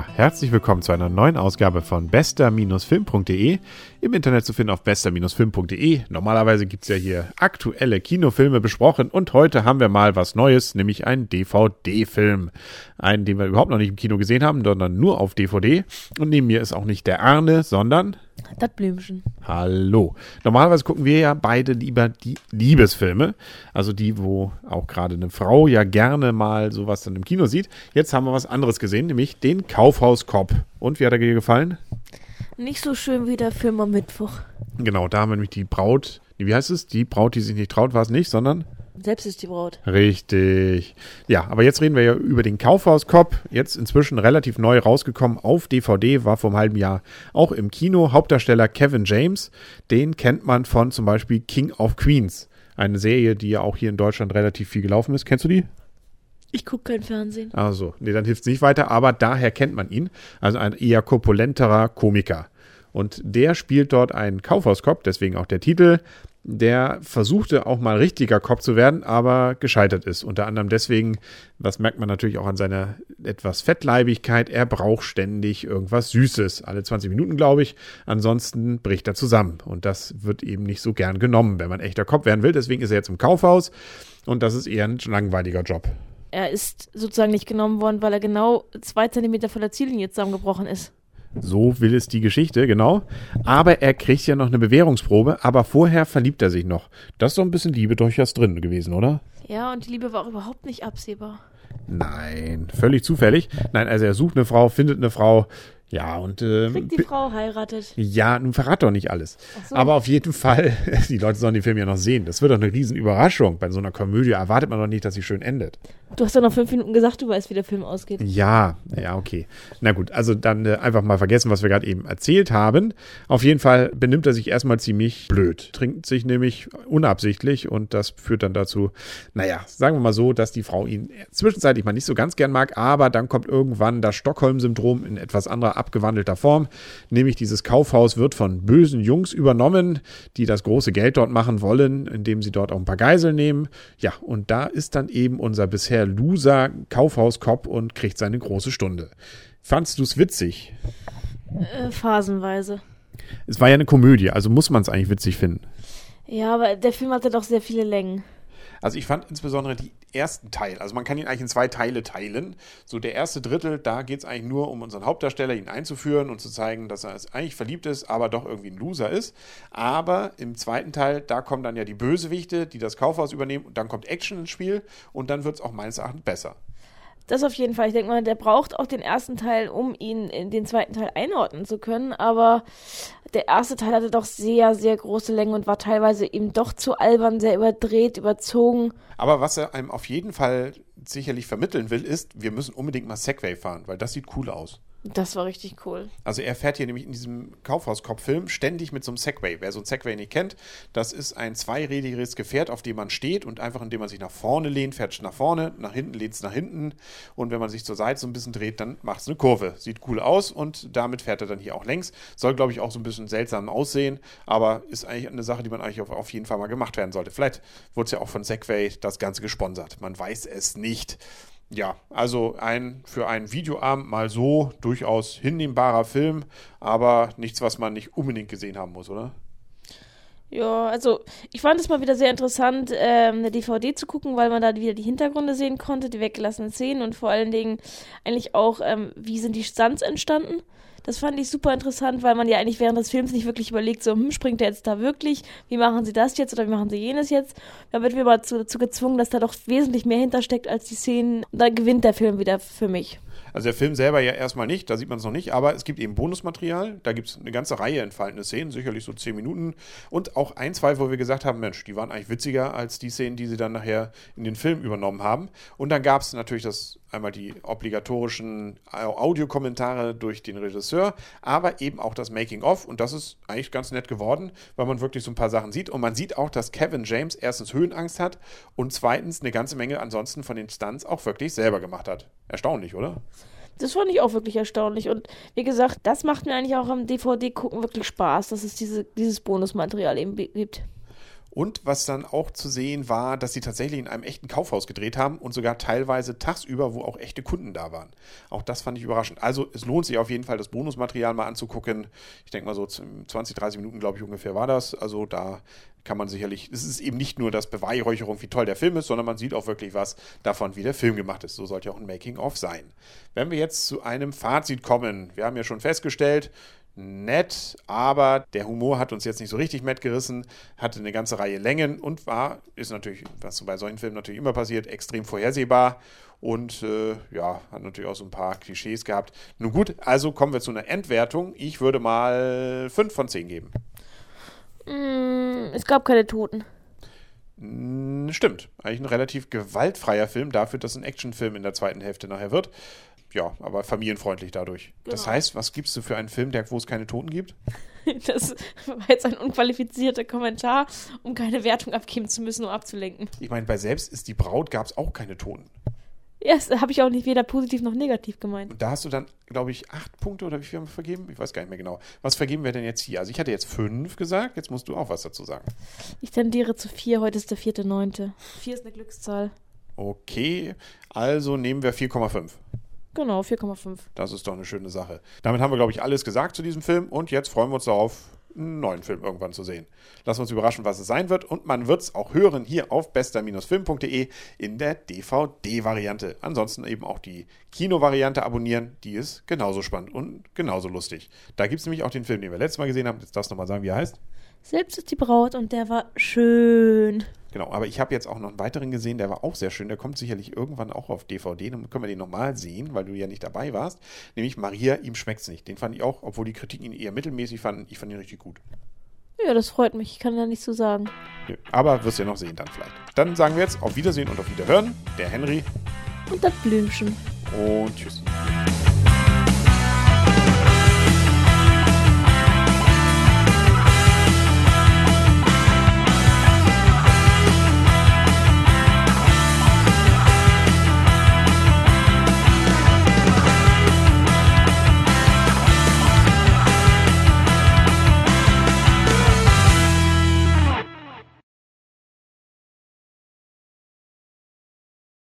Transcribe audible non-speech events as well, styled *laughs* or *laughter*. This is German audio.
Ja, herzlich willkommen zu einer neuen Ausgabe von bester-film.de. Im Internet zu finden auf bester-film.de. Normalerweise gibt es ja hier aktuelle Kinofilme besprochen und heute haben wir mal was Neues, nämlich einen DVD-Film. Einen, den wir überhaupt noch nicht im Kino gesehen haben, sondern nur auf DVD. Und neben mir ist auch nicht der Arne, sondern das Blümchen. Hallo. Normalerweise gucken wir ja beide lieber die Liebesfilme. Also die, wo auch gerade eine Frau ja gerne mal sowas dann im Kino sieht. Jetzt haben wir was anderes gesehen, nämlich den Kaufhauskopf. Und wie hat er dir gefallen? Nicht so schön wie der Film am Mittwoch. Genau, da haben wir nämlich die Braut. Wie heißt es? Die Braut, die sich nicht traut, war es nicht, sondern selbst ist die Braut. Richtig. Ja, aber jetzt reden wir ja über den Kaufhauskopf. Jetzt inzwischen relativ neu rausgekommen auf DVD, war vor einem halben Jahr auch im Kino. Hauptdarsteller Kevin James, den kennt man von zum Beispiel King of Queens. Eine Serie, die ja auch hier in Deutschland relativ viel gelaufen ist. Kennst du die? Ich gucke kein Fernsehen. Also, nee, dann hilft es nicht weiter, aber daher kennt man ihn. Also ein eher korpulenterer Komiker. Und der spielt dort einen Kaufhauskopf, deswegen auch der Titel der versuchte auch mal richtiger Cop zu werden, aber gescheitert ist. Unter anderem deswegen, das merkt man natürlich auch an seiner etwas Fettleibigkeit, er braucht ständig irgendwas Süßes, alle 20 Minuten, glaube ich. Ansonsten bricht er zusammen. Und das wird eben nicht so gern genommen, wenn man echter Cop werden will. Deswegen ist er jetzt im Kaufhaus und das ist eher ein langweiliger Job. Er ist sozusagen nicht genommen worden, weil er genau zwei Zentimeter von der Ziellinie zusammengebrochen ist. So will es die Geschichte, genau. Aber er kriegt ja noch eine Bewährungsprobe, aber vorher verliebt er sich noch. Das ist so ein bisschen Liebe durchaus drin gewesen, oder? Ja, und die Liebe war auch überhaupt nicht absehbar. Nein, völlig zufällig. Nein, also er sucht eine Frau, findet eine Frau, ja, und. Ähm, Kriegt die Frau heiratet. Ja, nun verrat doch nicht alles. So. Aber auf jeden Fall, *laughs* die Leute sollen den Film ja noch sehen. Das wird doch eine Riesenüberraschung. Bei so einer Komödie erwartet man doch nicht, dass sie schön endet. Du hast doch noch fünf Minuten gesagt, du weißt, wie der Film ausgeht. Ja, ja, okay. Na gut, also dann äh, einfach mal vergessen, was wir gerade eben erzählt haben. Auf jeden Fall benimmt er sich erstmal ziemlich blöd. Trinkt sich nämlich unabsichtlich und das führt dann dazu, naja, sagen wir mal so, dass die Frau ihn zwischenzeitlich mal nicht so ganz gern mag, aber dann kommt irgendwann das Stockholm-Syndrom in etwas anderer abgewandelter Form. Nämlich dieses Kaufhaus wird von bösen Jungs übernommen, die das große Geld dort machen wollen, indem sie dort auch ein paar Geiseln nehmen. Ja, und da ist dann eben unser bisher der Loser Kaufhauskopf und kriegt seine große Stunde. Fandst du es witzig? Äh, phasenweise. Es war ja eine Komödie, also muss man es eigentlich witzig finden. Ja, aber der Film hatte doch sehr viele Längen. Also ich fand insbesondere die ersten Teil, also man kann ihn eigentlich in zwei Teile teilen. So der erste Drittel, da geht es eigentlich nur um unseren Hauptdarsteller, ihn einzuführen und zu zeigen, dass er eigentlich verliebt ist, aber doch irgendwie ein Loser ist. Aber im zweiten Teil, da kommen dann ja die Bösewichte, die das Kaufhaus übernehmen und dann kommt Action ins Spiel und dann wird es auch meines Erachtens besser. Das auf jeden Fall. Ich denke mal, der braucht auch den ersten Teil, um ihn in den zweiten Teil einordnen zu können. Aber der erste Teil hatte doch sehr, sehr große Länge und war teilweise eben doch zu albern, sehr überdreht, überzogen. Aber was er einem auf jeden Fall sicherlich vermitteln will, ist, wir müssen unbedingt mal Segway fahren, weil das sieht cool aus. Das war richtig cool. Also er fährt hier nämlich in diesem Kaufhauskopf-Film ständig mit so einem Segway. Wer so ein Segway nicht kennt, das ist ein zweirädiges Gefährt, auf dem man steht und einfach indem man sich nach vorne lehnt, fährt es nach vorne, nach hinten lehnt es nach hinten und wenn man sich zur Seite so ein bisschen dreht, dann macht es eine Kurve. Sieht cool aus und damit fährt er dann hier auch längs. Soll, glaube ich, auch so ein bisschen seltsam aussehen, aber ist eigentlich eine Sache, die man eigentlich auf, auf jeden Fall mal gemacht werden sollte. Vielleicht wurde es ja auch von Segway das Ganze gesponsert. Man weiß es nicht ja, also ein für einen Videoabend mal so durchaus hinnehmbarer Film, aber nichts, was man nicht unbedingt gesehen haben muss, oder? Ja, also ich fand es mal wieder sehr interessant, ähm, eine DVD zu gucken, weil man da wieder die Hintergründe sehen konnte, die weggelassenen Szenen und vor allen Dingen eigentlich auch, ähm, wie sind die Stunts entstanden. Das fand ich super interessant, weil man ja eigentlich während des Films nicht wirklich überlegt, so, hm, springt der jetzt da wirklich? Wie machen sie das jetzt oder wie machen sie jenes jetzt? Da wird mir mal dazu gezwungen, dass da doch wesentlich mehr hintersteckt als die Szenen. Und dann gewinnt der Film wieder für mich. Also der Film selber ja erstmal nicht, da sieht man es noch nicht, aber es gibt eben Bonusmaterial, da gibt es eine ganze Reihe entfaltene Szenen, sicherlich so zehn Minuten und auch ein, zwei, wo wir gesagt haben, Mensch, die waren eigentlich witziger als die Szenen, die sie dann nachher in den Film übernommen haben. Und dann gab es natürlich das einmal die obligatorischen Audiokommentare durch den Regisseur, aber eben auch das Making-of und das ist eigentlich ganz nett geworden, weil man wirklich so ein paar Sachen sieht und man sieht auch, dass Kevin James erstens Höhenangst hat und zweitens eine ganze Menge ansonsten von den Stunts auch wirklich selber gemacht hat. Erstaunlich, oder? Das fand ich auch wirklich erstaunlich. Und wie gesagt, das macht mir eigentlich auch am DVD-Gucken wirklich Spaß, dass es diese, dieses Bonusmaterial eben gibt. Und was dann auch zu sehen war, dass sie tatsächlich in einem echten Kaufhaus gedreht haben und sogar teilweise tagsüber, wo auch echte Kunden da waren. Auch das fand ich überraschend. Also es lohnt sich auf jeden Fall, das Bonusmaterial mal anzugucken. Ich denke mal so 20, 30 Minuten, glaube ich, ungefähr war das. Also da kann man sicherlich, es ist eben nicht nur das Beweihräucherung, wie toll der Film ist, sondern man sieht auch wirklich was davon, wie der Film gemacht ist. So sollte auch ein Making-of sein. Wenn wir jetzt zu einem Fazit kommen, wir haben ja schon festgestellt, nett, aber der Humor hat uns jetzt nicht so richtig mitgerissen, hatte eine ganze Reihe Längen und war, ist natürlich, was bei solchen Filmen natürlich immer passiert, extrem vorhersehbar und äh, ja, hat natürlich auch so ein paar Klischees gehabt. Nun gut, also kommen wir zu einer Endwertung. Ich würde mal 5 von 10 geben. Mm, es gab keine Toten. Mm, stimmt. Eigentlich ein relativ gewaltfreier Film, dafür, dass ein Actionfilm in der zweiten Hälfte nachher wird. Ja, aber familienfreundlich dadurch. Genau. Das heißt, was gibst du für einen Film, der, wo es keine Toten gibt? *laughs* Das war jetzt ein unqualifizierter Kommentar, um keine Wertung abgeben zu müssen, um abzulenken. Ich meine, bei Selbst ist die Braut gab es auch keine Toten. Ja, das habe ich auch nicht weder positiv noch negativ gemeint. Und da hast du dann, glaube ich, acht Punkte oder wie viel haben wir vergeben? Ich weiß gar nicht mehr genau. Was vergeben wir denn jetzt hier? Also ich hatte jetzt fünf gesagt, jetzt musst du auch was dazu sagen. Ich tendiere zu vier, heute ist der vierte, neunte. Vier ist eine Glückszahl. Okay, also nehmen wir 4,5. Genau, 4,5. Das ist doch eine schöne Sache. Damit haben wir, glaube ich, alles gesagt zu diesem Film und jetzt freuen wir uns darauf, einen neuen Film irgendwann zu sehen. Lassen wir uns überraschen, was es sein wird und man wird es auch hören hier auf bester-film.de in der DVD-Variante. Ansonsten eben auch die Kino-Variante abonnieren, die ist genauso spannend und genauso lustig. Da gibt es nämlich auch den Film, den wir letztes Mal gesehen haben. Jetzt darfst du nochmal sagen, wie er heißt. Selbst ist die Braut und der war schön. Genau, aber ich habe jetzt auch noch einen weiteren gesehen, der war auch sehr schön. Der kommt sicherlich irgendwann auch auf DVD. Dann können wir den nochmal sehen, weil du ja nicht dabei warst. Nämlich Maria, ihm schmeckt's nicht. Den fand ich auch, obwohl die Kritiken ihn eher mittelmäßig fanden. Ich fand ihn richtig gut. Ja, das freut mich. Ich kann da nichts zu sagen. Ja, aber wirst du ja noch sehen dann vielleicht. Dann sagen wir jetzt auf Wiedersehen und auf Wiederhören. Der Henry. Und das Blümchen. Und tschüss.